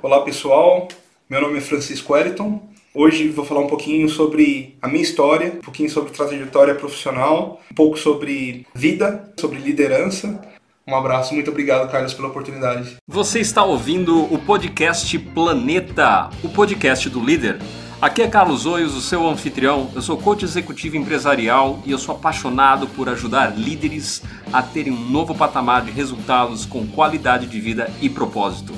Olá pessoal, meu nome é Francisco Wellington. Hoje vou falar um pouquinho sobre a minha história, um pouquinho sobre trajetória profissional, um pouco sobre vida, sobre liderança. Um abraço, muito obrigado, Carlos, pela oportunidade. Você está ouvindo o podcast Planeta, o podcast do líder. Aqui é Carlos Oios, o seu anfitrião. Eu sou coach executivo empresarial e eu sou apaixonado por ajudar líderes a terem um novo patamar de resultados com qualidade de vida e propósito.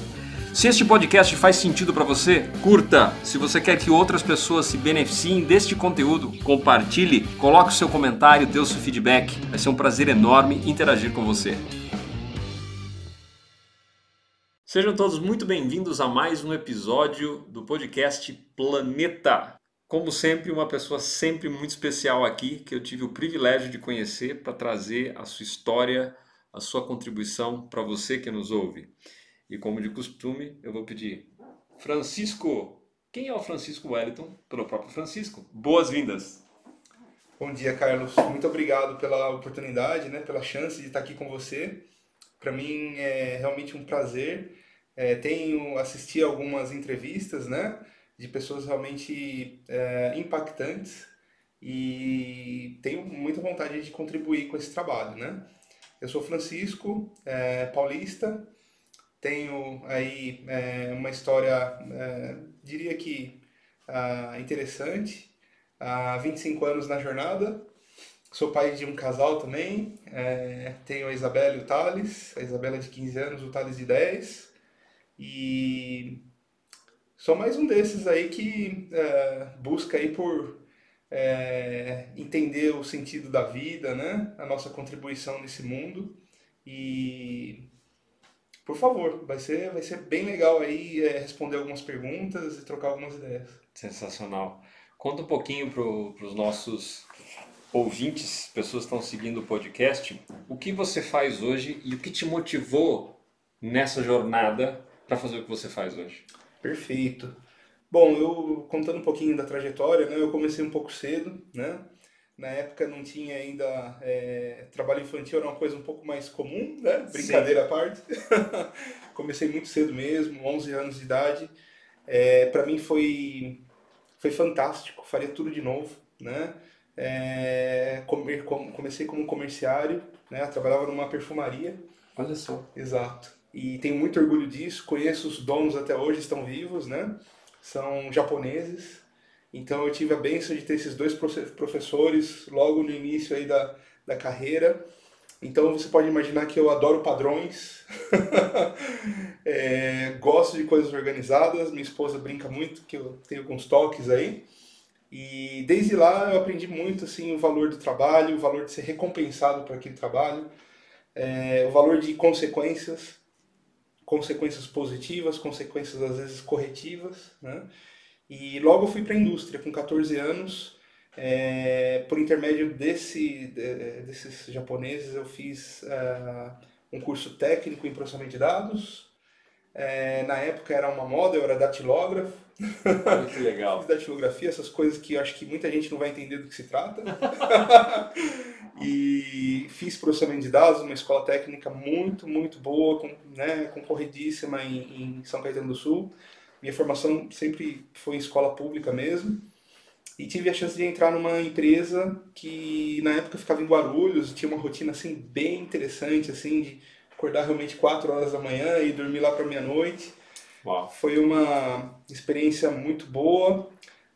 Se este podcast faz sentido para você, curta. Se você quer que outras pessoas se beneficiem deste conteúdo, compartilhe, coloque o seu comentário, dê o seu feedback. Vai ser um prazer enorme interagir com você. Sejam todos muito bem-vindos a mais um episódio do podcast Planeta. Como sempre, uma pessoa sempre muito especial aqui que eu tive o privilégio de conhecer para trazer a sua história, a sua contribuição para você que nos ouve. E como de costume, eu vou pedir Francisco. Quem é o Francisco Wellington? Pelo próprio Francisco. Boas-vindas. Bom dia, Carlos. Muito obrigado pela oportunidade, né, pela chance de estar aqui com você. Para mim é realmente um prazer é, tenho assistido algumas entrevistas, né, de pessoas realmente é, impactantes e tenho muita vontade de contribuir com esse trabalho, né. Eu sou Francisco, é, paulista, tenho aí é, uma história, é, diria que ah, interessante, há 25 anos na jornada, Sou pai de um casal também. É, tenho a Isabela e o Thales. A Isabela de 15 anos, o Thales de 10. E sou mais um desses aí que é, busca aí por é, entender o sentido da vida, né? A nossa contribuição nesse mundo. E por favor, vai ser, vai ser bem legal aí é, responder algumas perguntas e trocar algumas ideias. Sensacional. Conta um pouquinho para os nossos ouvintes, pessoas que estão seguindo o podcast, o que você faz hoje e o que te motivou nessa jornada para fazer o que você faz hoje? Perfeito. Bom, eu contando um pouquinho da trajetória, né, eu comecei um pouco cedo, né? Na época não tinha ainda é, trabalho infantil, era uma coisa um pouco mais comum, né? Brincadeira Sim. à parte. comecei muito cedo mesmo, 11 anos de idade. É, para mim foi foi fantástico, faria tudo de novo, né? É, comer, comecei como comerciário, né? trabalhava numa perfumaria. Olha só. Exato e tenho muito orgulho disso. Conheço os donos até hoje, estão vivos, né? São japoneses. Então eu tive a benção de ter esses dois professores logo no início aí da, da carreira. Então você pode imaginar que eu adoro padrões, é, gosto de coisas organizadas. Minha esposa brinca muito que eu tenho alguns toques aí. E desde lá eu aprendi muito assim o valor do trabalho, o valor de ser recompensado por aquele trabalho, é, o valor de consequências consequências positivas, consequências às vezes corretivas, né? E logo fui para a indústria com 14 anos, é, por intermédio desse, desses japoneses eu fiz uh, um curso técnico em processamento de dados. É, na época era uma moda, eu era datilógrafo. Muito legal. fiz datilografia, essas coisas que eu acho que muita gente não vai entender do que se trata. e fiz processamento de dados numa escola técnica muito, muito boa, com, né, concorridíssima em, em São Caetano do Sul. Minha formação sempre foi em escola pública mesmo. E tive a chance de entrar numa empresa que na época ficava em Guarulhos, tinha uma rotina assim bem interessante, assim, de acordar realmente 4 horas da manhã e dormir lá para meia-noite. Foi uma experiência muito boa.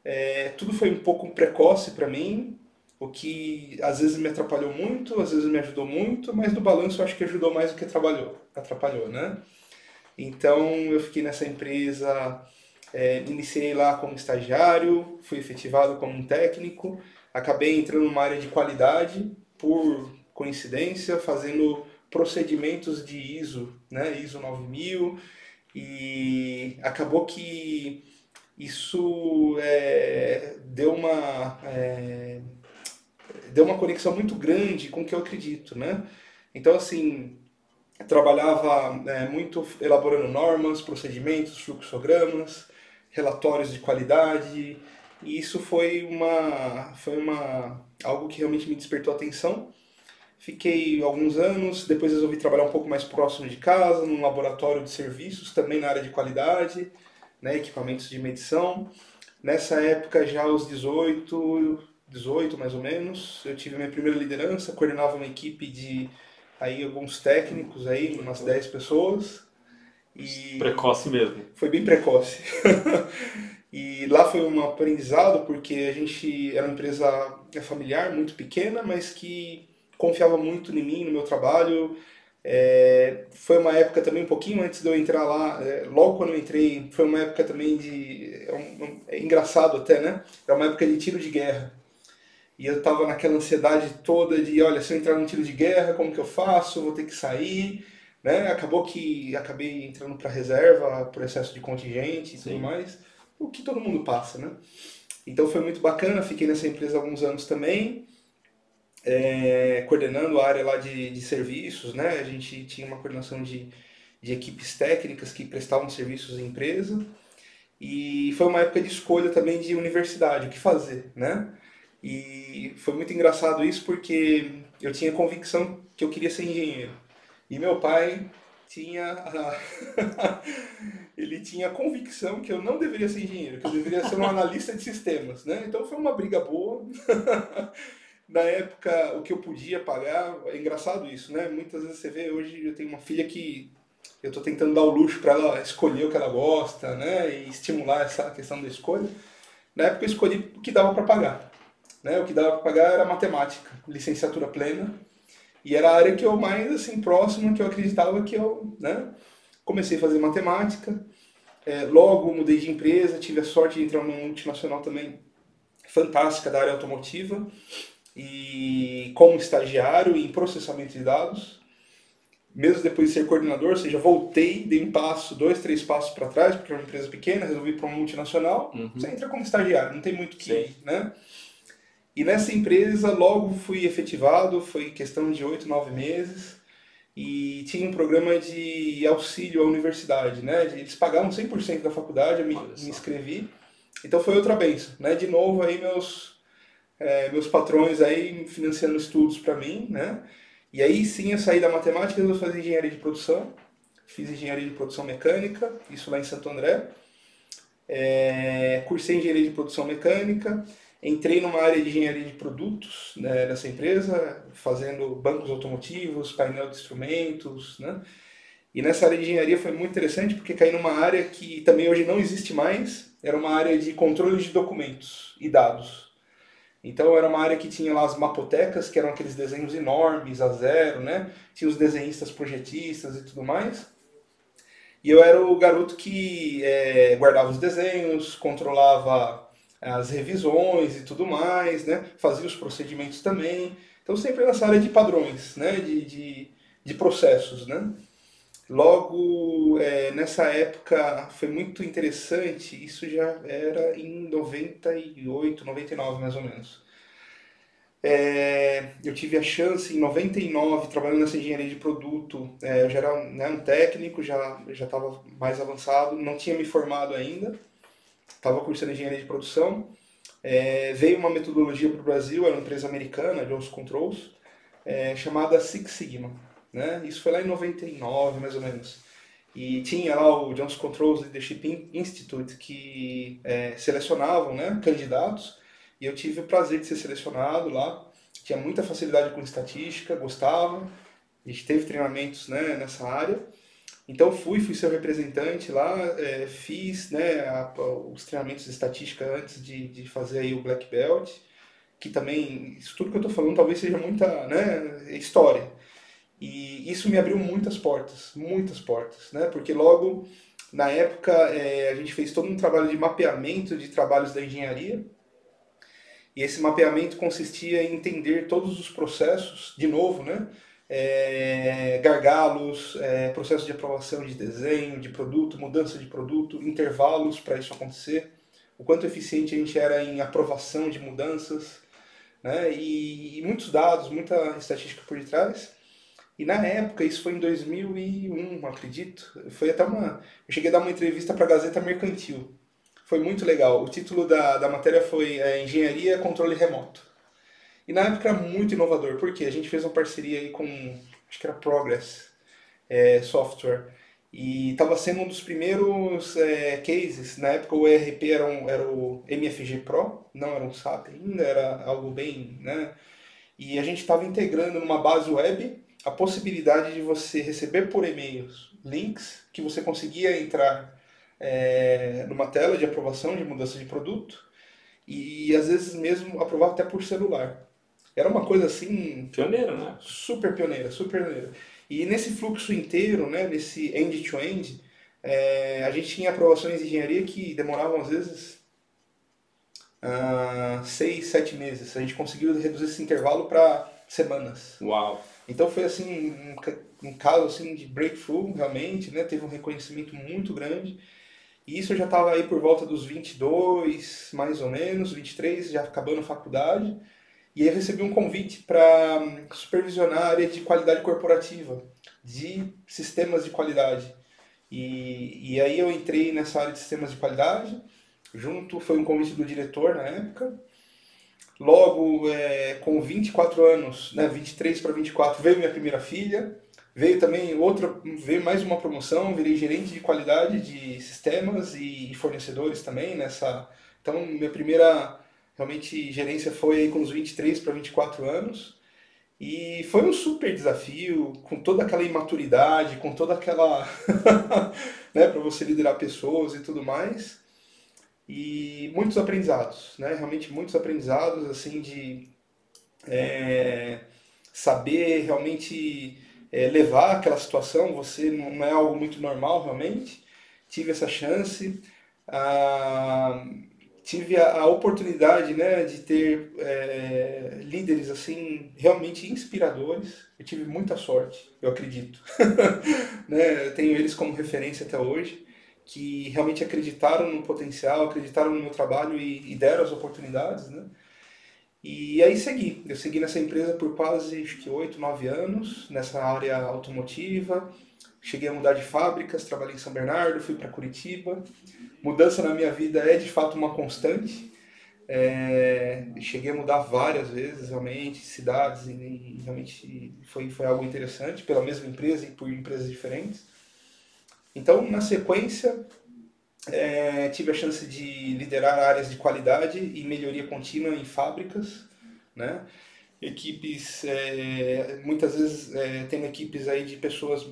É, tudo foi um pouco precoce para mim, o que às vezes me atrapalhou muito, às vezes me ajudou muito, mas no balanço eu acho que ajudou mais do que atrapalhou, atrapalhou né? Então eu fiquei nessa empresa, é, iniciei lá como estagiário, fui efetivado como um técnico, acabei entrando numa área de qualidade por coincidência, fazendo procedimentos de ISO, né, ISO 9000, e acabou que isso é, deu uma é, deu uma conexão muito grande com o que eu acredito, né? Então, assim, trabalhava é, muito elaborando normas, procedimentos, fluxogramas, relatórios de qualidade, e isso foi uma, foi uma algo que realmente me despertou atenção. Fiquei alguns anos, depois resolvi trabalhar um pouco mais próximo de casa, num laboratório de serviços, também na área de qualidade, né, equipamentos de medição. Nessa época, já aos 18, 18 mais ou menos, eu tive minha primeira liderança, coordenava uma equipe de aí alguns técnicos aí, umas 10 pessoas. E precoce mesmo. Foi bem precoce. e lá foi um aprendizado porque a gente era uma empresa familiar, muito pequena, mas que confiava muito em mim, no meu trabalho. É, foi uma época também um pouquinho antes de eu entrar lá, é, logo quando eu entrei, foi uma época também de. É, um, é engraçado até, né? Era uma época de tiro de guerra. E eu tava naquela ansiedade toda de: olha, se eu entrar num tiro de guerra, como que eu faço? Vou ter que sair. Né? Acabou que acabei entrando para reserva por excesso de contingente e Sim. tudo mais, o que todo mundo passa, né? Então foi muito bacana, fiquei nessa empresa há alguns anos também é, coordenando a área lá de, de serviços, né? A gente tinha uma coordenação de, de equipes técnicas que prestavam serviços em empresa. E foi uma época de escolha também de universidade, o que fazer, né? E foi muito engraçado isso porque eu tinha convicção que eu queria ser engenheiro. E meu pai tinha a... ele tinha convicção que eu não deveria ser engenheiro, que eu deveria ser um analista de sistemas, né? Então foi uma briga boa. na época o que eu podia pagar, é engraçado isso, né? Muitas vezes você vê, hoje eu tenho uma filha que eu estou tentando dar o luxo para ela escolher o que ela gosta, né? E estimular essa questão da escolha. Na época eu escolhi o que dava para pagar. Né? O que dava para pagar era matemática, licenciatura plena. E era a área que eu mais, assim, próxima, que eu acreditava que eu, né? Comecei a fazer matemática. É, logo mudei de empresa, tive a sorte de entrar numa multinacional também fantástica da área automotiva e como estagiário em processamento de dados. Mesmo depois de ser coordenador, ou seja, voltei, dei um passo, dois, três passos para trás, porque era uma empresa pequena, resolvi para uma multinacional. Uhum. Você entra como estagiário, não tem muito que ir, né? E nessa empresa logo fui efetivado, foi questão de oito, nove meses, e tinha um programa de auxílio à universidade, né? Eles pagavam 100% da faculdade, eu me, me inscrevi. Então foi outra benção, né? De novo aí meus é, meus patrões aí financiando estudos para mim, né? E aí sim eu saí da matemática e fazer engenharia de produção. Fiz engenharia de produção mecânica, isso lá em Santo André. É, cursei engenharia de produção mecânica, entrei numa área de engenharia de produtos né, dessa empresa, fazendo bancos automotivos, painel de instrumentos, né? E nessa área de engenharia foi muito interessante porque caí numa área que também hoje não existe mais, era uma área de controle de documentos e dados. Então era uma área que tinha lá as mapotecas, que eram aqueles desenhos enormes, a zero, né? Tinha os desenhistas projetistas e tudo mais. E eu era o garoto que é, guardava os desenhos, controlava as revisões e tudo mais, né? Fazia os procedimentos também. Então sempre nessa área de padrões, né? De, de, de processos, né? Logo, é, nessa época foi muito interessante, isso já era em 98, 99 mais ou menos. É, eu tive a chance em 99, trabalhando nessa engenharia de produto, é, eu já era né, um técnico, já estava mais avançado, não tinha me formado ainda, estava cursando engenharia de produção. É, veio uma metodologia para o Brasil, era uma empresa americana, Johnson Controls, é, chamada Six Sigma. Né? Isso foi lá em 99, mais ou menos. E tinha lá o Johnson Controls Leadership Institute que é, selecionavam né, candidatos e eu tive o prazer de ser selecionado lá. Tinha muita facilidade com estatística, gostava. A gente teve treinamentos né, nessa área. Então fui, fui seu representante lá, é, fiz né, a, os treinamentos de estatística antes de, de fazer aí o Black Belt, que também, isso tudo que eu estou falando talvez seja muita né, história. E isso me abriu muitas portas, muitas portas, né? Porque logo na época é, a gente fez todo um trabalho de mapeamento de trabalhos da engenharia. E esse mapeamento consistia em entender todos os processos, de novo, né? É, gargalos, é, processo de aprovação de desenho, de produto, mudança de produto, intervalos para isso acontecer, o quanto eficiente a gente era em aprovação de mudanças, né? e, e muitos dados, muita estatística por detrás. E na época, isso foi em 2001, acredito, foi até uma... Eu cheguei a dar uma entrevista para a Gazeta Mercantil. Foi muito legal. O título da, da matéria foi é, Engenharia Controle Remoto. E na época era muito inovador, porque a gente fez uma parceria aí com, acho que era Progress é, Software, e estava sendo um dos primeiros é, cases. Na época o ERP era, um, era o MFG Pro, não era um SAP ainda, era algo bem. Né? E a gente estava integrando numa base web a possibilidade de você receber por e-mails links que você conseguia entrar é, numa tela de aprovação de mudança de produto e às vezes mesmo aprovar até por celular. Era uma coisa assim. Pioneira, né? Super pioneira, super pioneira. E nesse fluxo inteiro, né, nesse end-to-end, é, a gente tinha aprovações de engenharia que demoravam às vezes uh, seis, sete meses. A gente conseguiu reduzir esse intervalo para semanas. Uau! Então foi assim um, um, caso assim de breakthrough realmente, né? Teve um reconhecimento muito grande. E isso eu já estava aí por volta dos 22, mais ou menos, 23, já acabando a faculdade. E aí eu recebi um convite para hum, supervisionar a área de qualidade corporativa, de sistemas de qualidade. E, e aí eu entrei nessa área de sistemas de qualidade, junto, foi um convite do diretor na época. Logo, é, com 24 anos, né, 23 para 24, veio minha primeira filha. Veio também outra, veio mais uma promoção, virei gerente de qualidade de sistemas e fornecedores também nessa. Então, minha primeira realmente gerência foi aí com uns 23 para 24 anos. E foi um super desafio, com toda aquela imaturidade, com toda aquela. né, para você liderar pessoas e tudo mais. E muitos aprendizados, né? Realmente muitos aprendizados, assim, de é, saber realmente é, levar aquela situação. Você não é algo muito normal, realmente. Tive essa chance. Ah, tive a, a, oportunidade né, de ter é, líderes assim realmente inspiradores. Eu tive muita sorte, eu acredito. né, eu tenho eles como referência até hoje, que realmente acreditaram no potencial, acreditaram no meu trabalho e, e deram as oportunidades. Né? E aí segui. Eu segui nessa empresa por quase acho que 8, 9 anos, nessa área automotiva. Cheguei a mudar de fábricas, trabalhei em São Bernardo, fui para Curitiba mudança na minha vida é de fato uma constante. É, cheguei a mudar várias vezes, realmente, cidades, e, realmente foi, foi algo interessante, pela mesma empresa e por empresas diferentes. Então, na sequência, é, tive a chance de liderar áreas de qualidade e melhoria contínua em fábricas, né? Equipes, é, muitas vezes, é, tendo equipes aí de pessoas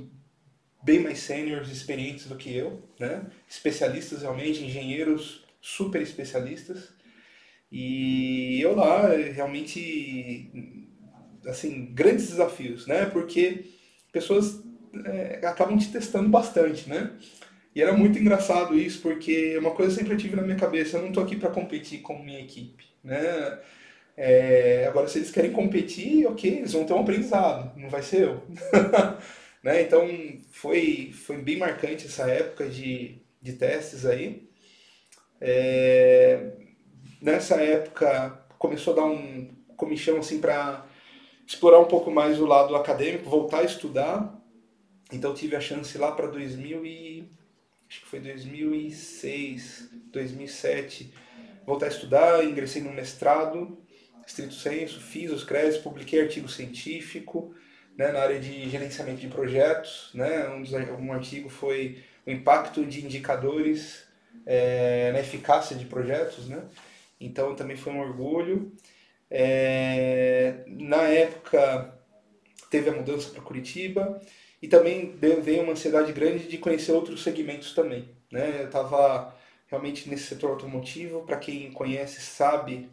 bem mais sêniores, experientes do que eu, né? Especialistas realmente, engenheiros super especialistas. E eu lá realmente assim, grandes desafios, né? Porque pessoas é, acabam te testando bastante, né? E era muito engraçado isso, porque uma coisa eu sempre tive na minha cabeça, eu não estou aqui para competir com minha equipe, né? É, agora, se eles querem competir, ok, eles vão ter um aprendizado, não vai ser eu. Né? Então foi, foi bem marcante essa época de, de testes aí. É, nessa época começou a dar um comichão assim para explorar um pouco mais o lado acadêmico, voltar a estudar. Então tive a chance lá para 2000 e acho que foi 2006, 2007, voltar a estudar, ingressei no mestrado, estrito senso, fiz os créditos, publiquei artigo científico, né, na área de gerenciamento de projetos. Né, um, dos, um artigo foi o impacto de indicadores é, na eficácia de projetos. Né? Então também foi um orgulho. É, na época teve a mudança para Curitiba e também veio uma ansiedade grande de conhecer outros segmentos também. Né? Eu estava realmente nesse setor automotivo, para quem conhece sabe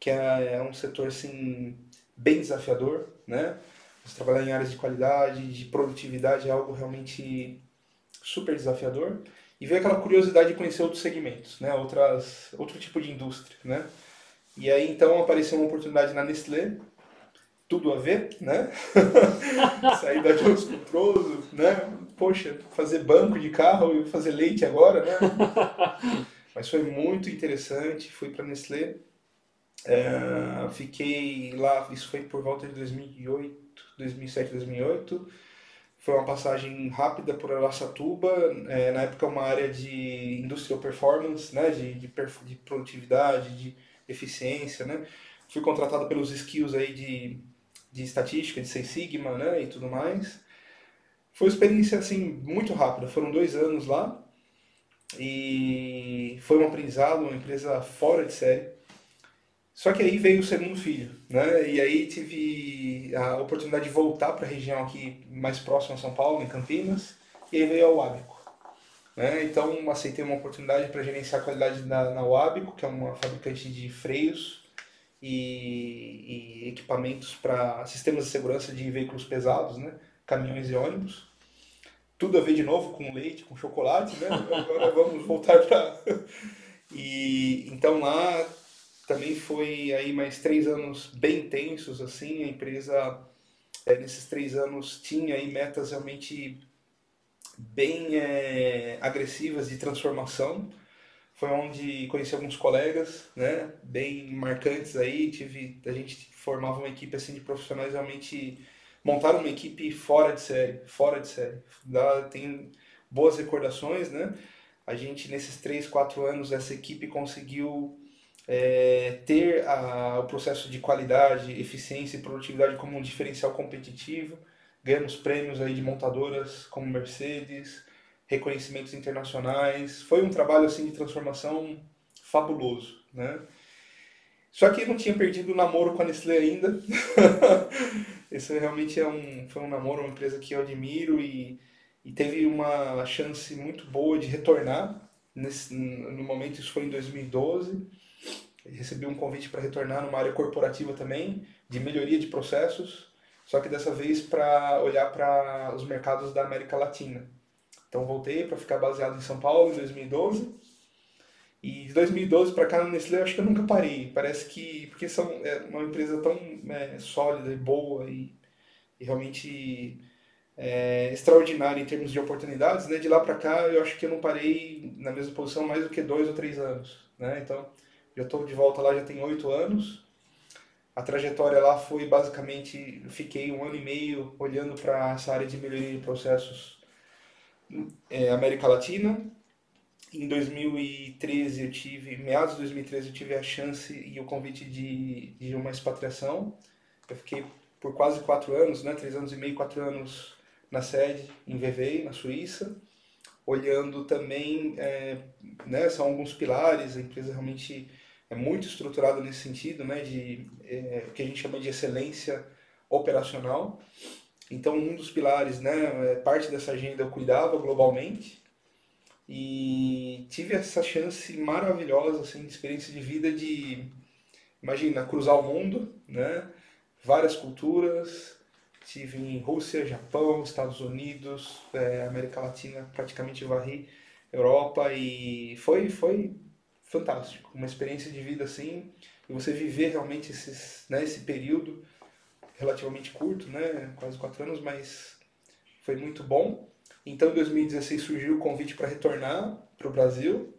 que é, é um setor assim bem desafiador, né? Você trabalhar em áreas de qualidade, de produtividade é algo realmente super desafiador. E ver aquela curiosidade de conhecer outros segmentos, né? Outras, outro tipo de indústria, né? E aí então apareceu uma oportunidade na Nestlé, tudo a ver, né? Sair da Jones Controls, né? Poxa, fazer banco de carro e fazer leite agora, né? Mas foi muito interessante, fui para Nestlé, é, fiquei lá, isso foi por volta de 2008, 2007, 2008. Foi uma passagem rápida por Araçatuba, é, na época uma área de industrial performance, né, de, de, de produtividade, de eficiência, né. fui contratado pelos skills aí de, de estatística, de Seis Sigma, né, e tudo mais. Foi uma experiência, assim, muito rápida. Foram dois anos lá e foi um aprendizado, uma empresa fora de série. Só que aí veio o segundo filho, né? E aí tive a oportunidade de voltar para a região aqui mais próxima a São Paulo, em Campinas, e aí veio a Wabico. Né? Então aceitei uma oportunidade para gerenciar a qualidade na, na Wabico, que é uma fabricante de freios e, e equipamentos para sistemas de segurança de veículos pesados, né? caminhões e ônibus. Tudo a ver de novo com leite, com chocolate, né? Agora vamos voltar para. e então lá também foi aí mais três anos bem intensos assim. A empresa é, nesses três anos tinha aí metas realmente bem é, agressivas de transformação. Foi onde conheci alguns colegas, né, bem marcantes aí. Tive, a gente formava uma equipe assim de profissionais realmente montaram uma equipe fora de série, fora de série. Dá, tem boas recordações, né? A gente nesses três, quatro anos essa equipe conseguiu é, ter a, o processo de qualidade, eficiência e produtividade como um diferencial competitivo ganhamos prêmios aí de montadoras como Mercedes, reconhecimentos internacionais. Foi um trabalho assim de transformação fabuloso, né? Só que não tinha perdido o namoro com a Nestlé ainda. Esse realmente é um, foi um namoro, uma empresa que eu admiro e, e teve uma chance muito boa de retornar. Nesse, no momento, isso foi em 2012. Recebi um convite para retornar numa área corporativa também, de melhoria de processos só que dessa vez para olhar para os mercados da América Latina. Então voltei para ficar baseado em São Paulo em 2012. E de 2012 para cá na Nestlé eu acho que eu nunca parei. Parece que porque são é uma empresa tão é, sólida e boa e, e realmente é, extraordinária em termos de oportunidades, né? De lá para cá eu acho que eu não parei na mesma posição mais do que dois ou três anos, né? Então já estou de volta lá já tem oito anos a trajetória lá foi basicamente, fiquei um ano e meio olhando para essa área de melhoria de processos é, América Latina. Em 2013 eu tive, meados de 2013 eu tive a chance e o convite de, de uma expatriação. Eu fiquei por quase quatro anos, né, três anos e meio, quatro anos na sede em Vevey, na Suíça, olhando também, é, né, são alguns pilares, a empresa realmente é muito estruturado nesse sentido, né, de é, o que a gente chama de excelência operacional. Então, um dos pilares, né, é, parte dessa agenda eu cuidava globalmente e tive essa chance maravilhosa, assim, de experiência de vida de, imagina, cruzar o mundo, né, várias culturas, tive em Rússia, Japão, Estados Unidos, é, América Latina, praticamente varri Europa e foi foi fantástico. Uma experiência de vida assim, e você viver realmente esses, né, esse período relativamente curto, né, quase quatro anos, mas foi muito bom. Então, em 2016 surgiu o convite para retornar para o Brasil.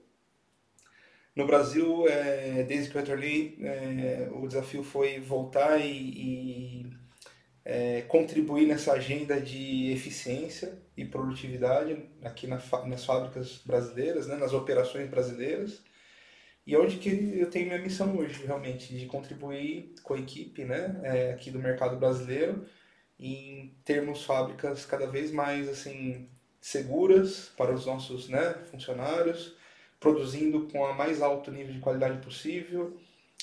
No Brasil, é, desde que eu retornei, é, o desafio foi voltar e, e é, contribuir nessa agenda de eficiência e produtividade aqui na, nas fábricas brasileiras, né, nas operações brasileiras. E onde que eu tenho minha missão hoje, realmente, de contribuir com a equipe né, é, aqui do mercado brasileiro em termos fábricas cada vez mais assim seguras para os nossos né, funcionários, produzindo com a mais alto nível de qualidade possível,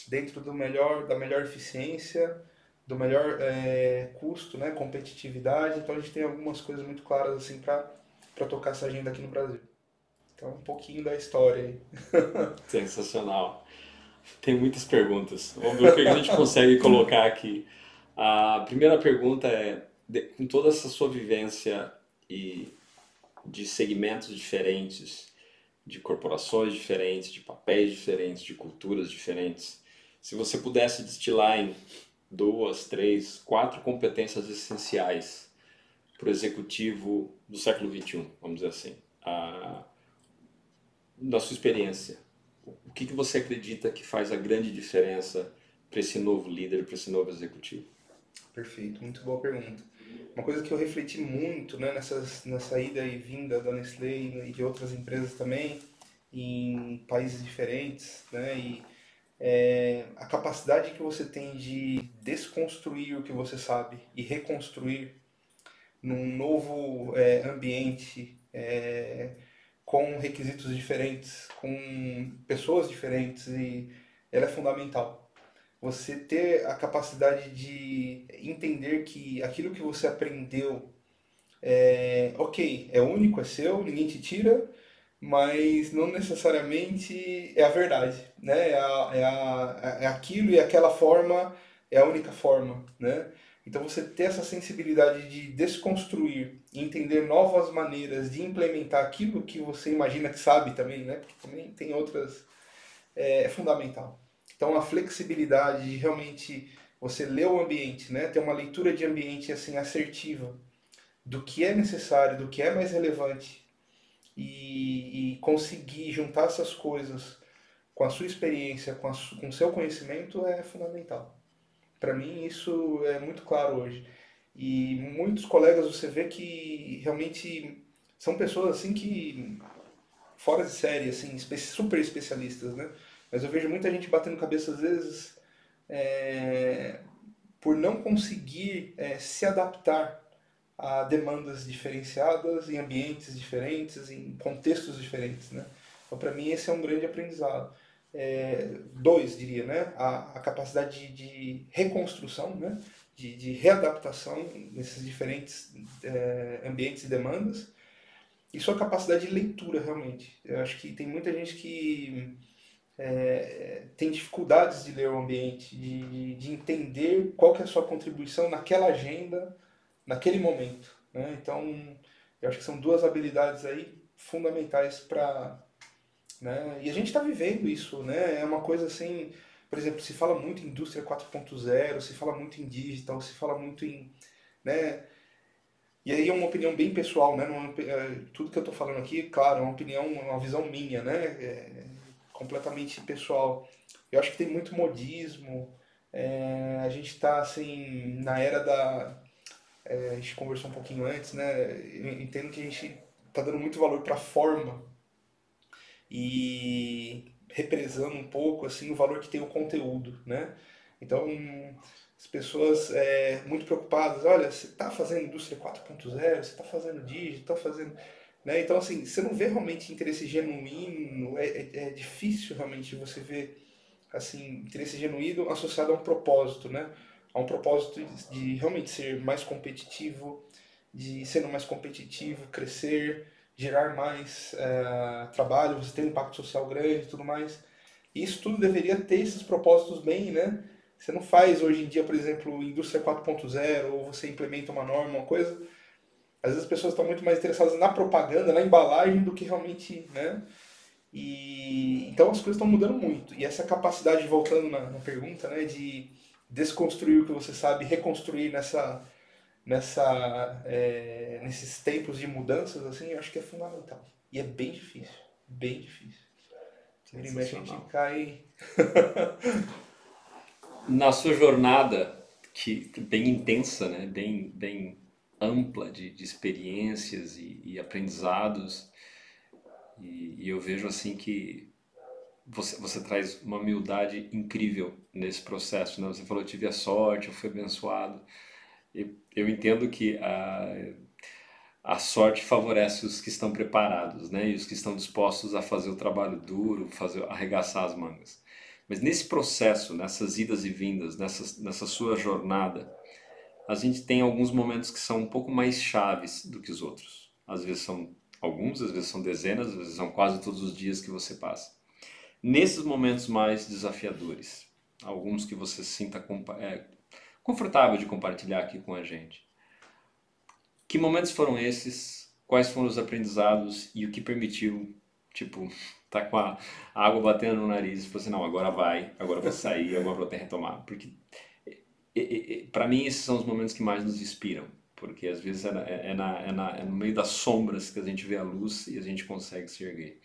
dentro do melhor, da melhor eficiência, do melhor é, custo, né, competitividade. Então a gente tem algumas coisas muito claras assim para tocar essa agenda aqui no Brasil. Então, um pouquinho da história aí. Sensacional. Tem muitas perguntas. Vamos ver o que a gente consegue colocar aqui. A primeira pergunta é: com toda essa sua vivência e de segmentos diferentes, de corporações diferentes, de papéis diferentes, de culturas diferentes, se você pudesse destilar em duas, três, quatro competências essenciais para o executivo do século XXI, vamos dizer assim, a da sua experiência, o que, que você acredita que faz a grande diferença para esse novo líder, para esse novo executivo? Perfeito, muito boa pergunta. Uma coisa que eu refleti muito né, nessas, nessa ida e vinda da Nestlé e de outras empresas também, em países diferentes, né, e é, a capacidade que você tem de desconstruir o que você sabe e reconstruir num novo é, ambiente é, com requisitos diferentes, com pessoas diferentes e ela é fundamental. Você ter a capacidade de entender que aquilo que você aprendeu é ok, é único, é seu, ninguém te tira, mas não necessariamente é a verdade, né? É, a, é, a, é aquilo e aquela forma é a única forma, né? Então você ter essa sensibilidade de desconstruir entender novas maneiras de implementar aquilo que você imagina que sabe também, né? Porque também tem outras é, é fundamental. Então a flexibilidade de realmente você ler o ambiente, né? Ter uma leitura de ambiente assim assertiva do que é necessário, do que é mais relevante e, e conseguir juntar essas coisas com a sua experiência, com, a, com o seu conhecimento é fundamental. Para mim isso é muito claro hoje. E muitos colegas você vê que realmente são pessoas assim que fora de série, assim, super especialistas, né? Mas eu vejo muita gente batendo cabeça às vezes é, por não conseguir é, se adaptar a demandas diferenciadas em ambientes diferentes, em contextos diferentes, né? Então, para mim, esse é um grande aprendizado. É, dois, diria, né? A, a capacidade de, de, reconstrução, né? De, de, readaptação nesses diferentes é, ambientes e demandas. E sua capacidade de leitura, realmente. Eu acho que tem muita gente que é, tem dificuldades de ler o ambiente, de, de entender qual que é a sua contribuição naquela agenda, naquele momento. Né? Então, eu acho que são duas habilidades aí fundamentais para. Né? E a gente está vivendo isso, né? É uma coisa assim. Por exemplo, se fala muito em indústria 4.0, se fala muito em digital, se fala muito em. Né? E aí é uma opinião bem pessoal, né? É, tudo que eu estou falando aqui, claro, é uma opinião, uma visão minha, né? É completamente pessoal. Eu acho que tem muito modismo. É, a gente está assim na era da é, a gente conversou um pouquinho antes, né? Eu entendo que a gente está dando muito valor para a forma e represando um pouco assim o valor que tem o conteúdo, né? Então as pessoas é, muito preocupadas, olha, você está fazendo indústria 4.0, você está fazendo digital, está fazendo, né? Então assim, você não vê realmente interesse genuíno, é, é, é difícil realmente você ver assim interesse genuíno associado a um propósito, né? a um propósito de realmente ser mais competitivo, de sendo mais competitivo, crescer, gerar mais é, trabalho, você ter um impacto social grande e tudo mais. Isso tudo deveria ter esses propósitos bem, né? Você não faz hoje em dia, por exemplo, indústria 4.0 ou você implementa uma norma, uma coisa. Às vezes as pessoas estão muito mais interessadas na propaganda, na embalagem, do que realmente, né? E então as coisas estão mudando muito. E essa capacidade, voltando na, na pergunta, né, de desconstruir o que você sabe, reconstruir nessa, nessa, é, nesses tempos de mudanças, assim, eu acho que é fundamental. E é bem difícil, bem difícil. a gente cai... Na sua jornada, que bem intensa, né? bem, bem ampla de, de experiências e, e aprendizados, e, e eu vejo assim que você, você traz uma humildade incrível nesse processo. Né? Você falou, eu tive a sorte, eu fui abençoado. Eu entendo que a, a sorte favorece os que estão preparados né? e os que estão dispostos a fazer o trabalho duro, fazer arregaçar as mangas. Mas nesse processo, nessas idas e vindas, nessa, nessa sua jornada, a gente tem alguns momentos que são um pouco mais chaves do que os outros. Às vezes são alguns, às vezes são dezenas, às vezes são quase todos os dias que você passa nesses momentos mais desafiadores, alguns que você sinta é, confortável de compartilhar aqui com a gente. Que momentos foram esses? Quais foram os aprendizados e o que permitiu, tipo, tá com a água batendo no nariz e assim, não, agora vai, agora vou sair, agora vou até retomar. Porque, para mim, esses são os momentos que mais nos inspiram. Porque às vezes é, na, é, na, é, na, é no meio das sombras que a gente vê a luz e a gente consegue se erguer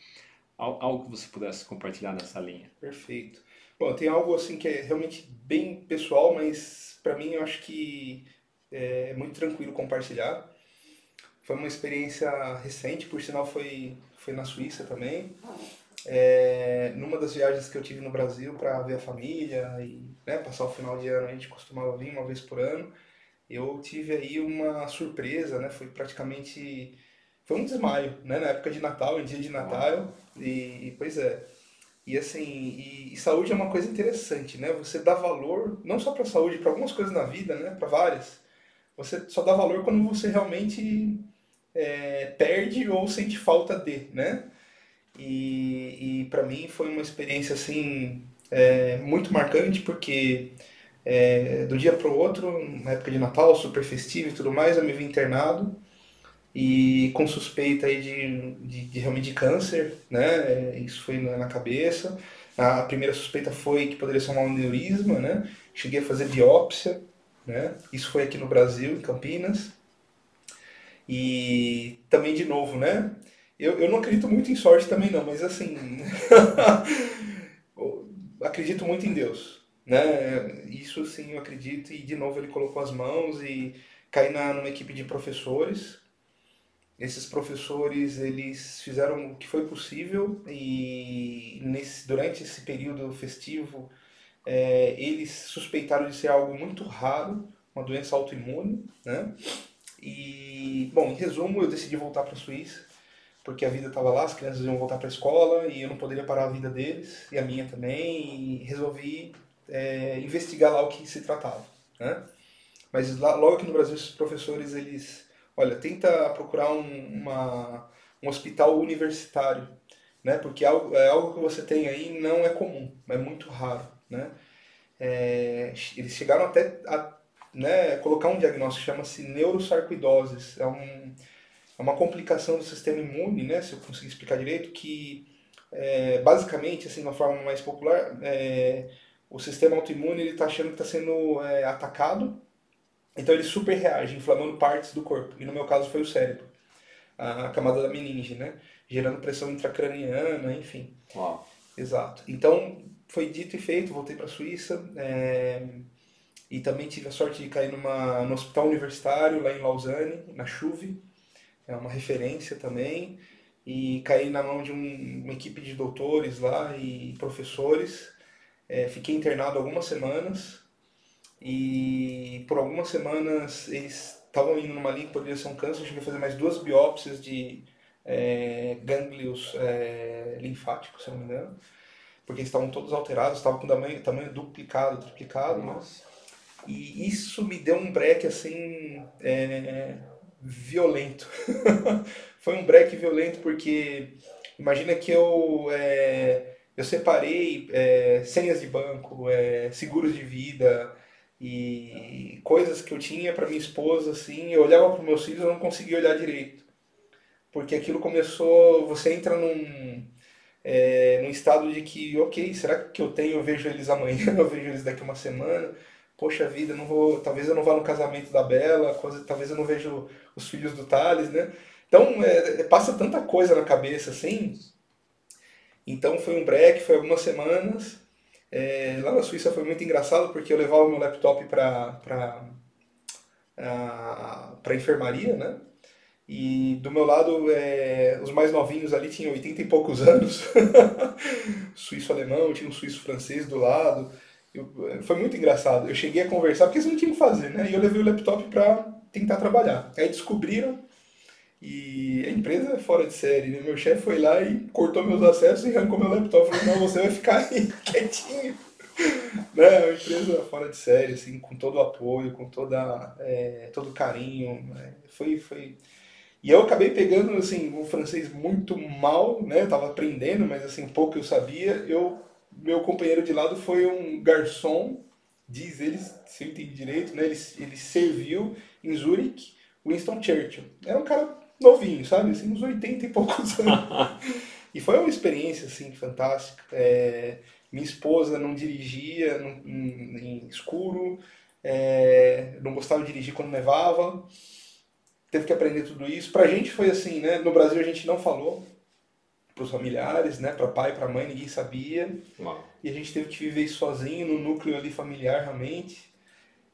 algo que você pudesse compartilhar nessa linha. Perfeito. Bom, tem algo assim que é realmente bem pessoal, mas para mim eu acho que é muito tranquilo compartilhar. Foi uma experiência recente, por sinal foi, foi na Suíça também. É, é, numa das viagens que eu tive no Brasil para ver a família e né, passar o final de ano, a gente costumava vir uma vez por ano, eu tive aí uma surpresa, né? Foi praticamente foi um desmaio, né? Na época de Natal, em dia de Natal, e, e pois é. E assim, e, e, saúde é uma coisa interessante, né? Você dá valor não só para saúde, para algumas coisas na vida, né? Para várias. Você só dá valor quando você realmente é, perde ou sente falta de, né? E, e para mim foi uma experiência assim é, muito marcante porque é, do dia para o outro, na época de Natal, super festivo e tudo mais, eu me vi internado e com suspeita aí de, de, de realmente de câncer, né? Isso foi na, cabeça. A primeira suspeita foi que poderia ser um aneurisma, né? Cheguei a fazer biópsia, né? Isso foi aqui no Brasil, em Campinas. E também de novo, né? Eu, eu não acredito muito em sorte também não, mas assim, acredito muito em Deus, né? Isso sim eu acredito e de novo ele colocou as mãos e caí na numa equipe de professores. Esses professores eles fizeram o que foi possível e nesse durante esse período festivo é, eles suspeitaram de ser algo muito raro, uma doença autoimune, né? E bom, em resumo, eu decidi voltar para a Suíça porque a vida estava lá, as crianças iam voltar para a escola e eu não poderia parar a vida deles e a minha também e resolvi é, investigar lá o que se tratava, né? Mas lá, logo aqui no Brasil, esses professores, eles, olha, tenta procurar um, uma, um hospital universitário, né? Porque é algo, é algo que você tem aí não é comum, é muito raro, né? É, eles chegaram até a né, colocar um diagnóstico que chama-se neurosarcoidoses, é, um, é uma complicação do sistema imune, né, se eu conseguir explicar direito, que é, basicamente, assim, de uma forma mais popular, é, o sistema autoimune está achando que está sendo é, atacado, então ele super reage, inflamando partes do corpo. E no meu caso foi o cérebro, a camada da meninge, né? Gerando pressão intracraniana, enfim. Uau. Exato. Então foi dito e feito, voltei para a Suíça é, e também tive a sorte de cair numa, no hospital universitário lá em Lausanne, na Chuve, é uma referência também e caí na mão de um, uma equipe de doutores lá e professores é, fiquei internado algumas semanas e por algumas semanas eles estavam indo numa linha que poderia ser um câncer. Eu cheguei a fazer mais duas biópsias de é, gânglios é, linfáticos, se não me engano, porque eles estavam todos alterados, estavam com tamanho, tamanho duplicado, triplicado. Né? E isso me deu um break assim é, violento. Foi um break violento porque imagina que eu é, eu separei é, senhas de banco, é, seguros de vida e coisas que eu tinha para minha esposa, assim, eu olhava para meus filhos e não conseguia olhar direito. Porque aquilo começou, você entra num, é, num estado de que, ok, será que eu tenho, eu vejo eles amanhã, eu vejo eles daqui uma semana, poxa vida, não vou, talvez eu não vá no casamento da Bela, coisa, talvez eu não vejo os filhos do Thales, né? Então, é, passa tanta coisa na cabeça, assim, então foi um break, foi algumas semanas. É, lá na Suíça foi muito engraçado porque eu levava meu laptop para para enfermaria, né? E do meu lado, é, os mais novinhos ali tinham 80 e poucos anos. Suíço-alemão, tinha um suíço-francês do lado. Eu, foi muito engraçado. Eu cheguei a conversar porque eles não tinham o que fazer, né? E eu levei o laptop para tentar trabalhar. Aí descobriram e a empresa é fora de série, né? Meu chefe foi lá e cortou meus acessos e arrancou meu laptop. Falou, não, você vai ficar aí quietinho. né? Uma empresa fora de série, assim, com todo o apoio, com toda, é, todo o carinho. Né? Foi, foi... E eu acabei pegando, assim, o francês muito mal, né? Eu tava aprendendo, mas, assim, pouco eu sabia. Eu, meu companheiro de lado foi um garçom, diz eles, se eu entendi direito, né? Ele, ele serviu em Zurich, Winston Churchill. Era um cara novinho, sabe? Assim, uns 80 e poucos anos. e foi uma experiência, assim, fantástica. É, minha esposa não dirigia no, em, escuro, é, não gostava de dirigir quando nevava. Teve que aprender tudo isso. Pra gente foi assim, né? No Brasil a gente não falou pros familiares, né? Pra pai, pra mãe, ninguém sabia. Uau. E a gente teve que viver isso sozinho, no núcleo ali familiar, realmente.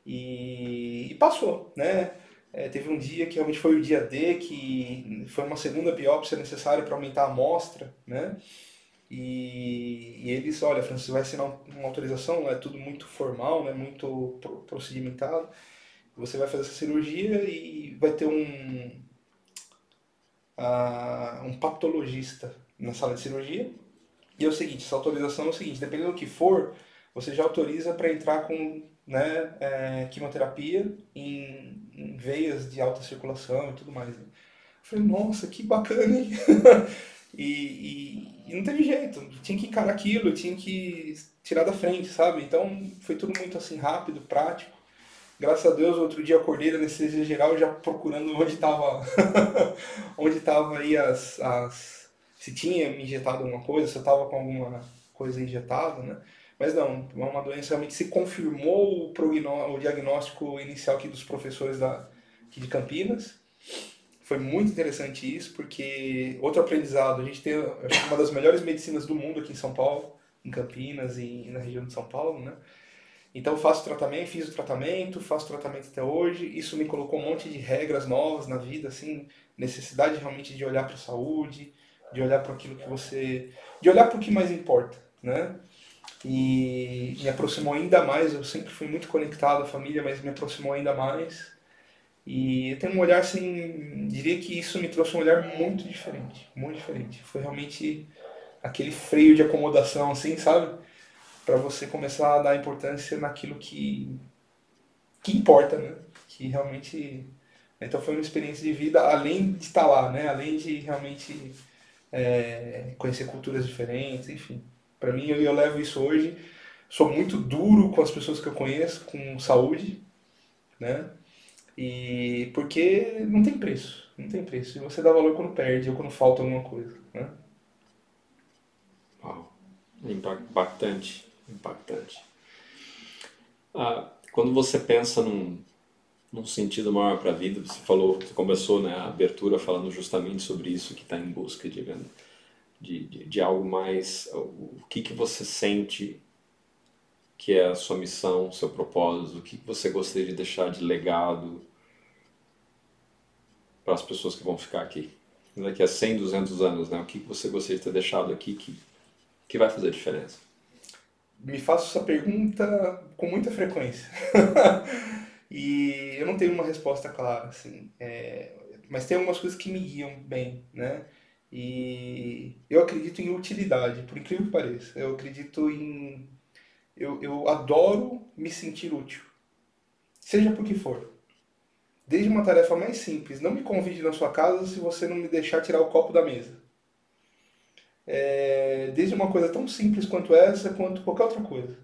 E, e passou, né? É, teve um dia que realmente foi o dia D, que foi uma segunda biópsia necessária para aumentar a amostra, né? E, e eles, olha, Francisco, vai assinar uma autorização, é tudo muito formal, né, muito procedimentado. Você vai fazer essa cirurgia e vai ter um, uh, um patologista na sala de cirurgia. E é o seguinte, essa autorização é o seguinte, dependendo do que for, você já autoriza para entrar com né, é, quimioterapia em, em, veias de alta circulação e tudo mais. Né? Eu falei, nossa, que bacana, hein? e, e, e, não teve jeito, tinha que encarar aquilo, tinha que tirar da frente, sabe? Então foi tudo muito assim rápido, prático. Graças a Deus, outro dia acordei da anestesia geral já procurando onde estava onde tava aí as, as... se tinha me injetado alguma coisa, se eu estava com alguma coisa injetada, né? Mas não, é uma doença realmente se confirmou o, o diagnóstico inicial aqui dos professores da, aqui de Campinas. Foi muito interessante isso, porque outro aprendizado, a gente tem uma das melhores medicinas do mundo aqui em São Paulo, em Campinas e na região de São Paulo, né? Então faço tratamento, fiz o tratamento, faço tratamento até hoje. Isso me colocou um monte de regras novas na vida, assim, necessidade realmente de olhar para a saúde, de olhar para aquilo que você, de olhar para o que mais importa, né? E me aproximou ainda mais. Eu sempre fui muito conectado à família, mas me aproximou ainda mais. E eu tenho um olhar assim, diria que isso me trouxe um olhar muito diferente, muito diferente. Foi realmente aquele freio de acomodação, assim, sabe? Para você começar a dar importância naquilo que que importa, né? Que realmente então foi uma experiência de vida além de estar lá, né? Além de realmente é, conhecer culturas diferentes, enfim. Para mim, eu, eu levo isso hoje. Sou muito duro com as pessoas que eu conheço, com saúde, né? E porque não tem preço, não tem preço. E você dá valor quando perde ou quando falta alguma coisa, né? Uau, impactante, impactante. Ah, quando você pensa num, num sentido maior para a vida, você falou, você começou né, a abertura falando justamente sobre isso que está em busca de de, de, de algo mais. O que, que você sente que é a sua missão, seu propósito, o que você gostaria de deixar de legado para as pessoas que vão ficar aqui? Daqui a 100, 200 anos, né? O que você gostaria de ter deixado aqui que, que vai fazer diferença? Me faço essa pergunta com muita frequência. e eu não tenho uma resposta clara, assim. É, mas tem algumas coisas que me guiam bem, né? E eu acredito em utilidade, por incrível que pareça. Eu acredito em. Eu, eu adoro me sentir útil. Seja por que for. Desde uma tarefa mais simples. Não me convide na sua casa se você não me deixar tirar o copo da mesa. É, desde uma coisa tão simples quanto essa, quanto qualquer outra coisa.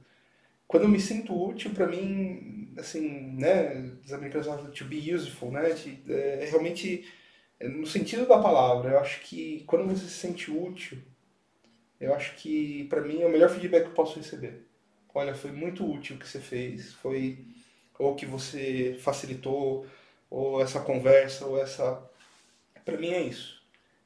Quando eu me sinto útil, para mim, assim, né, os americanos falam to be useful, né, de, é, é realmente no sentido da palavra, eu acho que quando você se sente útil, eu acho que para mim é o melhor feedback que eu posso receber. Olha, foi muito útil o que você fez, foi ou que você facilitou, ou essa conversa, ou essa. Para mim é isso.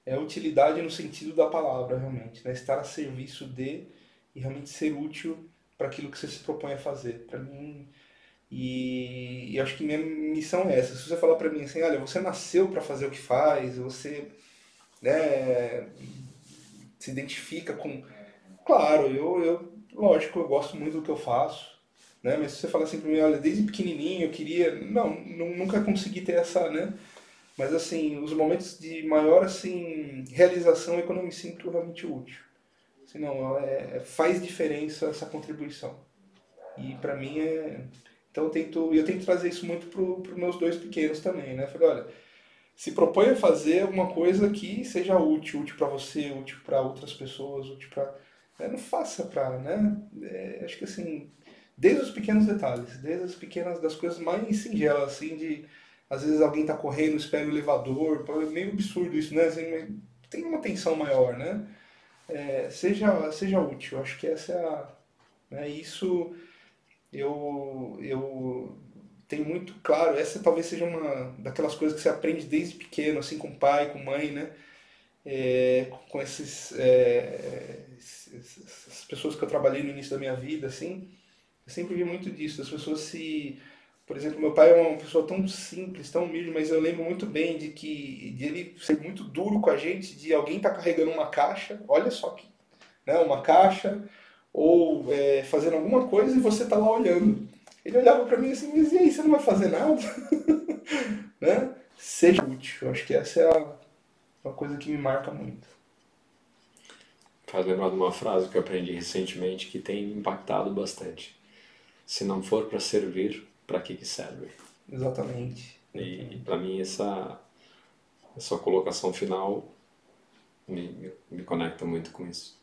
É utilidade no sentido da palavra, realmente. Né? Estar a serviço de e realmente ser útil para aquilo que você se propõe a fazer. Para mim, e, e acho que minha missão é essa. Se você falar para mim assim, olha, você nasceu para fazer o que faz, você né, se identifica com. Claro, eu, eu, lógico, eu gosto muito do que eu faço, né? Mas se você falar assim para mim, olha, desde pequenininho eu queria, não, nunca consegui ter essa, né? Mas assim, os momentos de maior assim realização é quando eu me sinto realmente útil. Assim, não, é, faz diferença essa contribuição. E para mim é então eu tento, eu tento trazer isso muito para os meus dois pequenos também, né? Falei, olha, se propõe a fazer uma coisa que seja útil, útil para você, útil para outras pessoas, útil para... Né? Não faça para, né? É, acho que assim, desde os pequenos detalhes, desde as pequenas, das coisas mais singelas, assim, de... Às vezes alguém está correndo, espera o elevador, é meio absurdo isso, né? Assim, tem uma tensão maior, né? É, seja, seja útil, acho que essa é a... Né? Isso eu, eu tenho muito claro, essa talvez seja uma daquelas coisas que você aprende desde pequeno, assim, com pai, com mãe, né? É, com esses, é, essas pessoas que eu trabalhei no início da minha vida, assim, eu sempre vi muito disso, as pessoas se... Por exemplo, meu pai é uma pessoa tão simples, tão humilde, mas eu lembro muito bem de que de ele ser muito duro com a gente, de alguém estar tá carregando uma caixa, olha só que né, uma caixa ou é, fazendo alguma coisa e você tá lá olhando. Ele olhava para mim assim, mas e aí, você não vai fazer nada? né? Seja útil. Eu acho que essa é a, uma coisa que me marca muito. Faz lembrar de uma frase que eu aprendi recentemente que tem impactado bastante. Se não for para servir, para que, que serve? Exatamente. E para mim essa, essa colocação final me, me, me conecta muito com isso.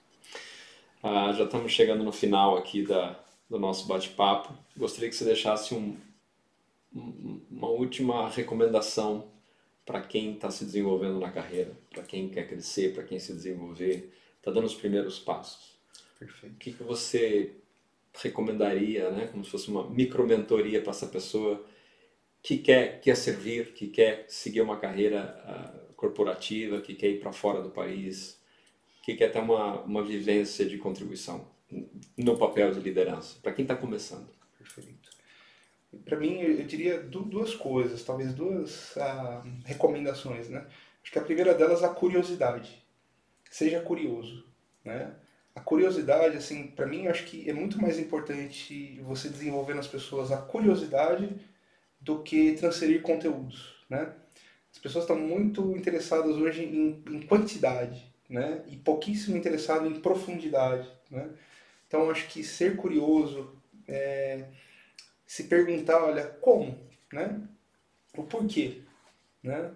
Ah, já estamos chegando no final aqui da, do nosso bate-papo. Gostaria que você deixasse um, um, uma última recomendação para quem está se desenvolvendo na carreira, para quem quer crescer, para quem se desenvolver, está dando os primeiros passos. Perfeito. O que, que você recomendaria, né, como se fosse uma micromentoria para essa pessoa que quer, quer servir, que quer seguir uma carreira uh, corporativa, que quer ir para fora do país, que quer ter uma, uma vivência de contribuição no papel de liderança, para quem está começando? Perfeito. Para mim, eu diria duas coisas, talvez duas uh, recomendações, né? Acho que a primeira delas é a curiosidade. Seja curioso, né? A curiosidade, assim, para mim, acho que é muito mais importante você desenvolver nas pessoas a curiosidade do que transferir conteúdos, né? As pessoas estão muito interessadas hoje em, em quantidade, né? E pouquíssimo interessado em profundidade, né? Então, acho que ser curioso, é, se perguntar, olha, como, né? O porquê, né?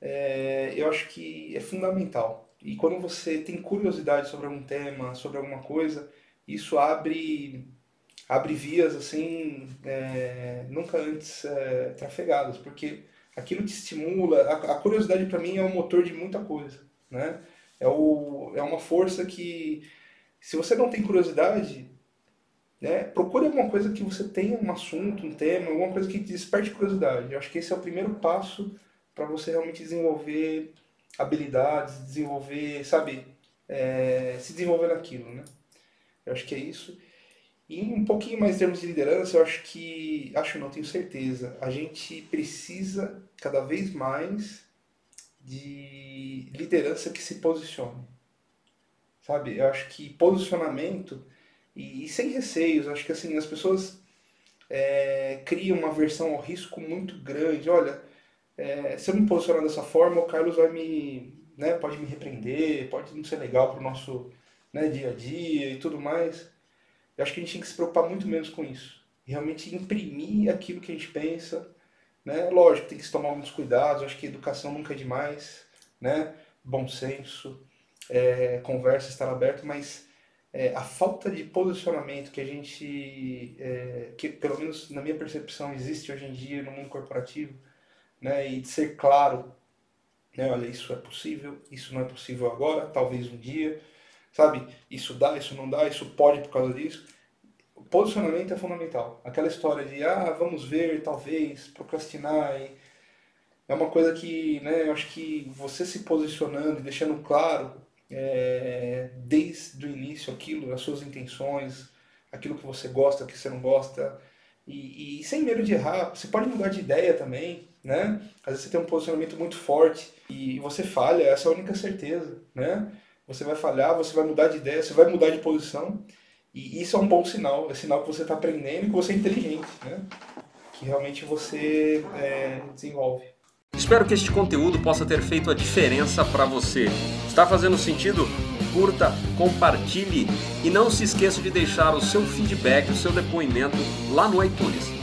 É, eu acho que é fundamental. E quando você tem curiosidade sobre algum tema, sobre alguma coisa, isso abre abre vias assim é, nunca antes é, trafegadas, porque aquilo te estimula. A, a curiosidade para mim é o motor de muita coisa, né? É, o, é uma força que se você não tem curiosidade, né, procure alguma coisa que você tenha um assunto, um tema, alguma coisa que te desperte curiosidade. Eu acho que esse é o primeiro passo para você realmente desenvolver habilidades, desenvolver, sabe, é, se desenvolver naquilo, né? Eu acho que é isso. E um pouquinho mais em termos de liderança, eu acho que, acho não, tenho certeza, a gente precisa cada vez mais de liderança que se posicione. Sabe? Eu acho que posicionamento, e, e sem receios, acho que assim, as pessoas é, criam uma versão ao risco muito grande. Olha, é, se eu me posicionar dessa forma, o Carlos vai me, né, pode me repreender, pode não ser legal para o nosso né, dia a dia e tudo mais. Eu acho que a gente tem que se preocupar muito menos com isso. Realmente imprimir aquilo que a gente pensa. Né? Lógico, tem que se tomar muitos cuidados. Acho que educação nunca é demais. Né? Bom senso, é, conversa, estar aberto, mas é, a falta de posicionamento que a gente, é, que pelo menos na minha percepção, existe hoje em dia no mundo corporativo, né? e de ser claro, né? olha, isso é possível, isso não é possível agora, talvez um dia Sabe? Isso dá, isso não dá, isso pode por causa disso. Posicionamento é fundamental. Aquela história de, ah, vamos ver, talvez, procrastinar. E é uma coisa que, né, eu acho que você se posicionando e deixando claro é, desde o início aquilo, as suas intenções, aquilo que você gosta, que você não gosta, e, e, sem medo de errar, você pode mudar de ideia também, né? Às vezes você tem um posicionamento muito forte e você falha, essa é a única certeza, né? você vai falhar, você vai mudar de ideia, você vai mudar de posição. E isso é um bom sinal, é sinal que você está aprendendo e que você é inteligente, né? Que realmente você é, desenvolve. Espero que este conteúdo possa ter feito a diferença para você. Está fazendo sentido? Curta, compartilhe e não se esqueça de deixar o seu feedback, o seu depoimento lá no iTunes.